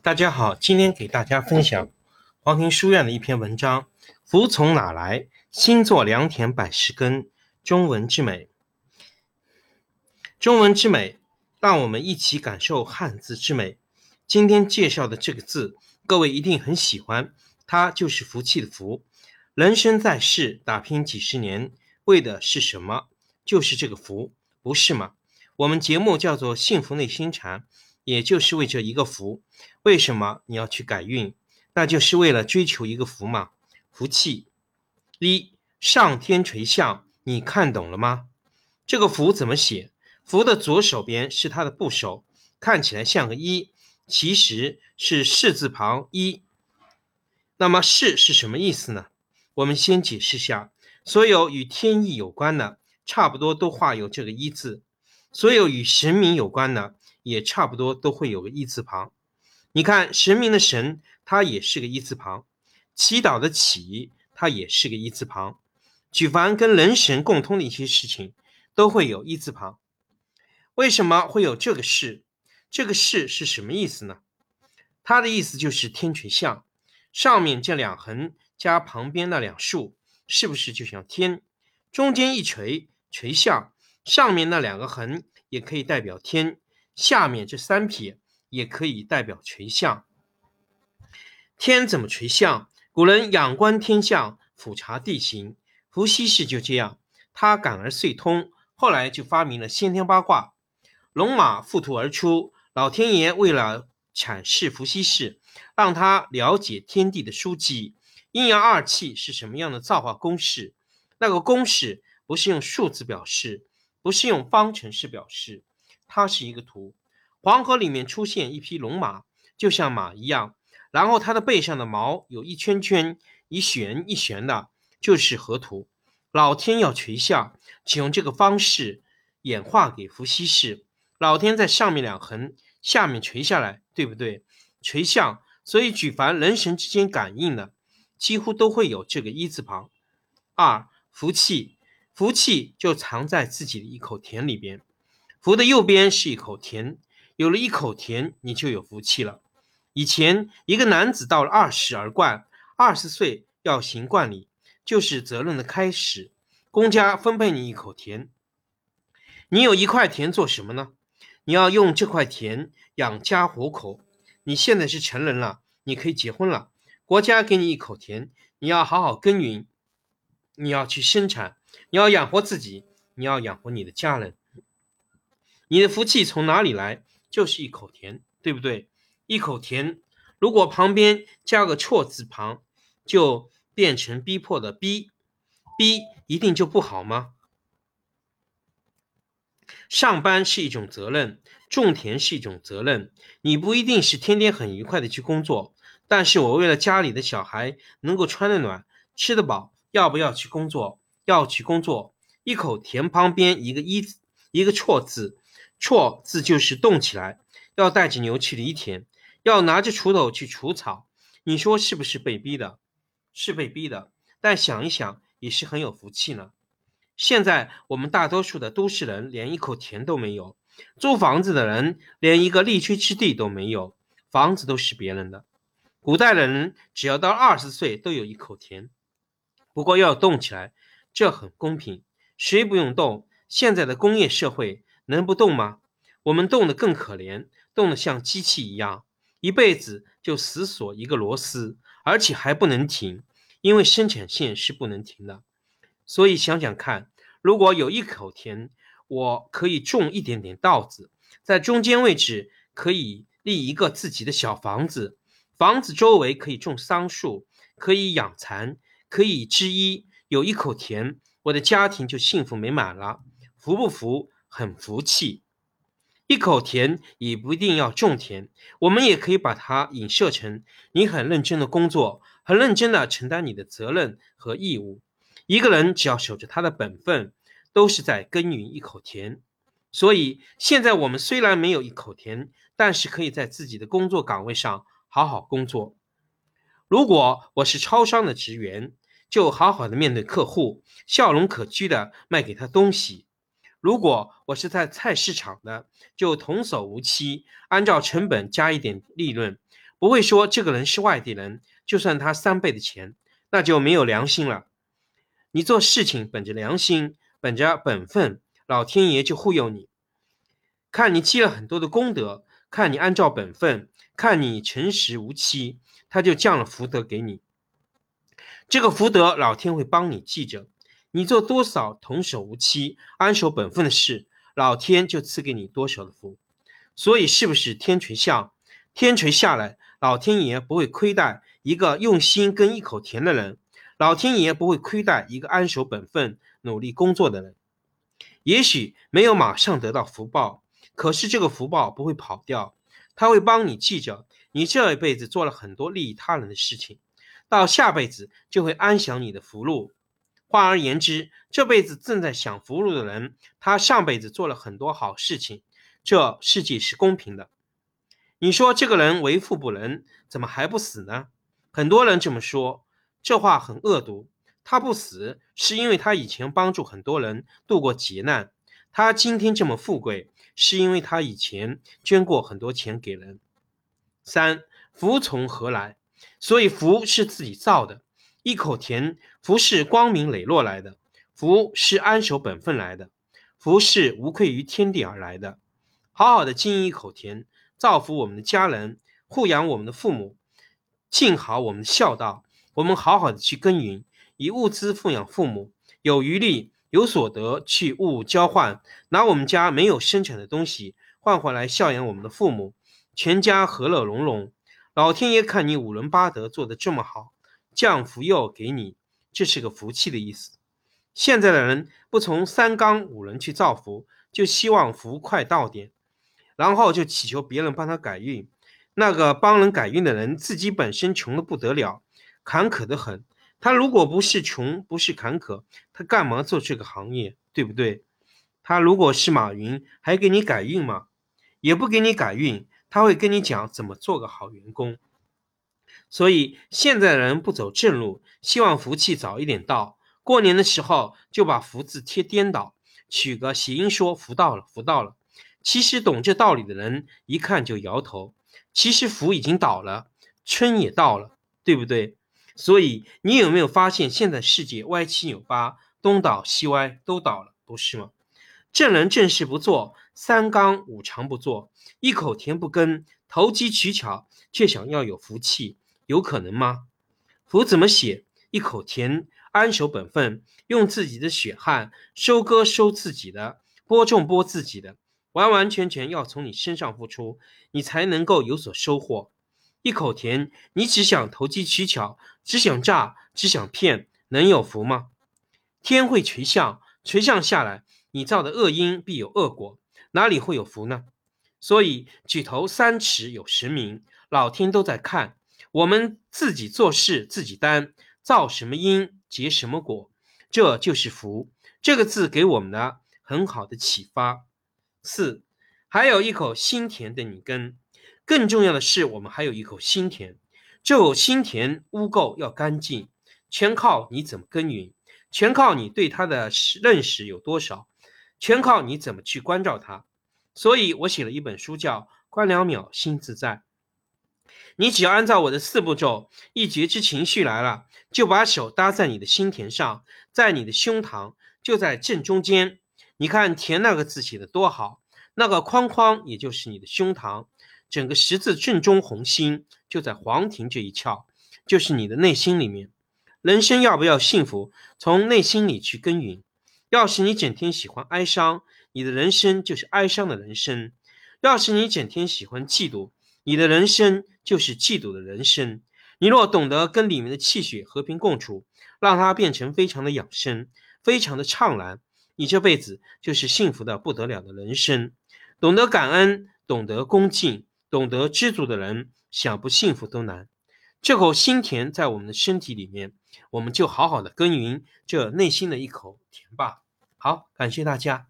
大家好，今天给大家分享黄庭书院的一篇文章《福从哪来？心作良田百十根》中文之美。中文之美，让我们一起感受汉字之美。今天介绍的这个字，各位一定很喜欢，它就是福气的福。人生在世，打拼几十年，为的是什么？就是这个福，不是吗？我们节目叫做《幸福内心禅》。也就是为这一个福，为什么你要去改运？那就是为了追求一个福嘛，福气。一上天垂象，你看懂了吗？这个福怎么写？福的左手边是它的部首，看起来像个一，其实是士字旁一。那么士是什么意思呢？我们先解释下，所有与天意有关的，差不多都画有这个一字；所有与神明有关的。也差不多都会有个一字旁，你看神明的神，它也是个一字旁；祈祷的祈，它也是个一字旁。举凡跟人神共通的一些事情，都会有一字旁。为什么会有这个事？这个事是什么意思呢？它的意思就是天垂象，上面这两横加旁边那两竖，是不是就像天？中间一垂垂象，上面那两个横也可以代表天。下面这三撇也可以代表垂象。天怎么垂象？古人仰观天象，俯察地形。伏羲氏就这样，他感而遂通，后来就发明了先天八卦。龙马附图而出，老天爷为了阐释伏羲氏，让他了解天地的书籍，阴阳二气是什么样的造化公式。那个公式不是用数字表示，不是用方程式表示。它是一个图，黄河里面出现一匹龙马，就像马一样，然后它的背上的毛有一圈圈一旋一旋的，就是河图。老天要垂象，请用这个方式演化给伏羲氏。老天在上面两横，下面垂下来，对不对？垂象，所以举凡人神之间感应的，几乎都会有这个一字旁。二福气，福气就藏在自己的一口田里边。福的右边是一口田，有了一口田，你就有福气了。以前一个男子到了二十而冠，二十岁要行冠礼，就是责任的开始。公家分配你一口田，你有一块田做什么呢？你要用这块田养家糊口。你现在是成人了，你可以结婚了。国家给你一口田，你要好好耕耘，你要去生产，你要养活自己，你要养活你的家人。你的福气从哪里来？就是一口田，对不对？一口田，如果旁边加个错字旁，就变成逼迫的逼，逼一定就不好吗？上班是一种责任，种田是一种责任。你不一定是天天很愉快的去工作，但是我为了家里的小孩能够穿得暖、吃得饱，要不要去工作？要去工作。一口田旁边一个一一个错字。错字就是动起来，要带着牛去犁田，要拿着锄头去除草。你说是不是被逼的？是被逼的。但想一想，也是很有福气呢。现在我们大多数的都市人连一口田都没有，租房子的人连一个立锥之地都没有，房子都是别人的。古代的人只要到二十岁都有一口田，不过要动起来，这很公平，谁不用动？现在的工业社会。能不动吗？我们动得更可怜，动得像机器一样，一辈子就死锁一个螺丝，而且还不能停，因为生产线是不能停的。所以想想看，如果有一口田，我可以种一点点稻子，在中间位置可以立一个自己的小房子，房子周围可以种桑树，可以养蚕，可以织衣。有一口田，我的家庭就幸福美满了。服不服？很福气，一口田也不一定要种田，我们也可以把它影射成你很认真的工作，很认真的承担你的责任和义务。一个人只要守着他的本分，都是在耕耘一口田。所以现在我们虽然没有一口田，但是可以在自己的工作岗位上好好工作。如果我是超商的职员，就好好的面对客户，笑容可掬的卖给他东西。如果我是在菜市场的，就童叟无欺，按照成本加一点利润，不会说这个人是外地人，就算他三倍的钱，那就没有良心了。你做事情本着良心，本着本分，老天爷就护佑你。看你积了很多的功德，看你按照本分，看你诚实无欺，他就降了福德给你。这个福德，老天会帮你记着。你做多少童叟无欺、安守本分的事，老天就赐给你多少的福。所以，是不是天垂象？天垂下来，老天爷不会亏待一个用心跟一口甜的人，老天爷不会亏待一个安守本分、努力工作的人。也许没有马上得到福报，可是这个福报不会跑掉，他会帮你记着你这一辈子做了很多利益他人的事情。到下辈子就会安享你的福禄。换而言之，这辈子正在享福禄的人，他上辈子做了很多好事情。这世界是公平的。你说这个人为富不仁，怎么还不死呢？很多人这么说，这话很恶毒。他不死，是因为他以前帮助很多人度过劫难。他今天这么富贵，是因为他以前捐过很多钱给人。三福从何来？所以福是自己造的，一口甜，福是光明磊落来的，福是安守本分来的，福是无愧于天地而来的。好好的经营一口甜，造福我们的家人，护养我们的父母，尽好我们的孝道。我们好好的去耕耘，以物资奉养父母，有余力有所得去物交换，拿我们家没有生产的东西换回来孝养我们的父母，全家和乐融融。老天爷看你五伦八德做得这么好，降福又给你，这是个福气的意思。现在的人不从三纲五伦去造福，就希望福快到点，然后就祈求别人帮他改运。那个帮人改运的人，自己本身穷的不得了，坎坷的很。他如果不是穷，不是坎坷，他干嘛做这个行业？对不对？他如果是马云，还给你改运吗？也不给你改运。他会跟你讲怎么做个好员工，所以现在的人不走正路，希望福气早一点到。过年的时候就把福字贴颠倒，取个谐音说福到了，福到了。其实懂这道理的人一看就摇头。其实福已经倒了，春也到了，对不对？所以你有没有发现现在世界歪七扭八，东倒西歪都倒了，不是吗？正人正事不做，三纲五常不做，一口甜不耕，投机取巧，却想要有福气，有可能吗？福怎么写？一口甜，安守本分，用自己的血汗收割收自己的，播种播自己的，完完全全要从你身上付出，你才能够有所收获。一口甜，你只想投机取巧，只想诈，只想骗，能有福吗？天会垂象，垂象下来。你造的恶因必有恶果，哪里会有福呢？所以举头三尺有神明，老天都在看。我们自己做事自己担，造什么因结什么果，这就是福。这个字给我们的很好的启发。四，还有一口心田等你耕。更重要的是，我们还有一口心田。这口心田污垢要干净，全靠你怎么耕耘，全靠你对它的认识有多少。全靠你怎么去关照它，所以我写了一本书叫《观两秒心自在》。你只要按照我的四步骤，一觉知情绪来了，就把手搭在你的心田上，在你的胸膛，就在正中间。你看“田”那个字写的多好，那个框框也就是你的胸膛，整个十字正中红心就在黄庭这一窍，就是你的内心里面。人生要不要幸福，从内心里去耕耘。要是你整天喜欢哀伤，你的人生就是哀伤的人生；要是你整天喜欢嫉妒，你的人生就是嫉妒的人生。你若懂得跟里面的气血和平共处，让它变成非常的养生，非常的畅然，你这辈子就是幸福的不得了的人生。懂得感恩，懂得恭敬，懂得知足的人，想不幸福都难。这口心田在我们的身体里面，我们就好好的耕耘这内心的一口田吧。好，感谢大家。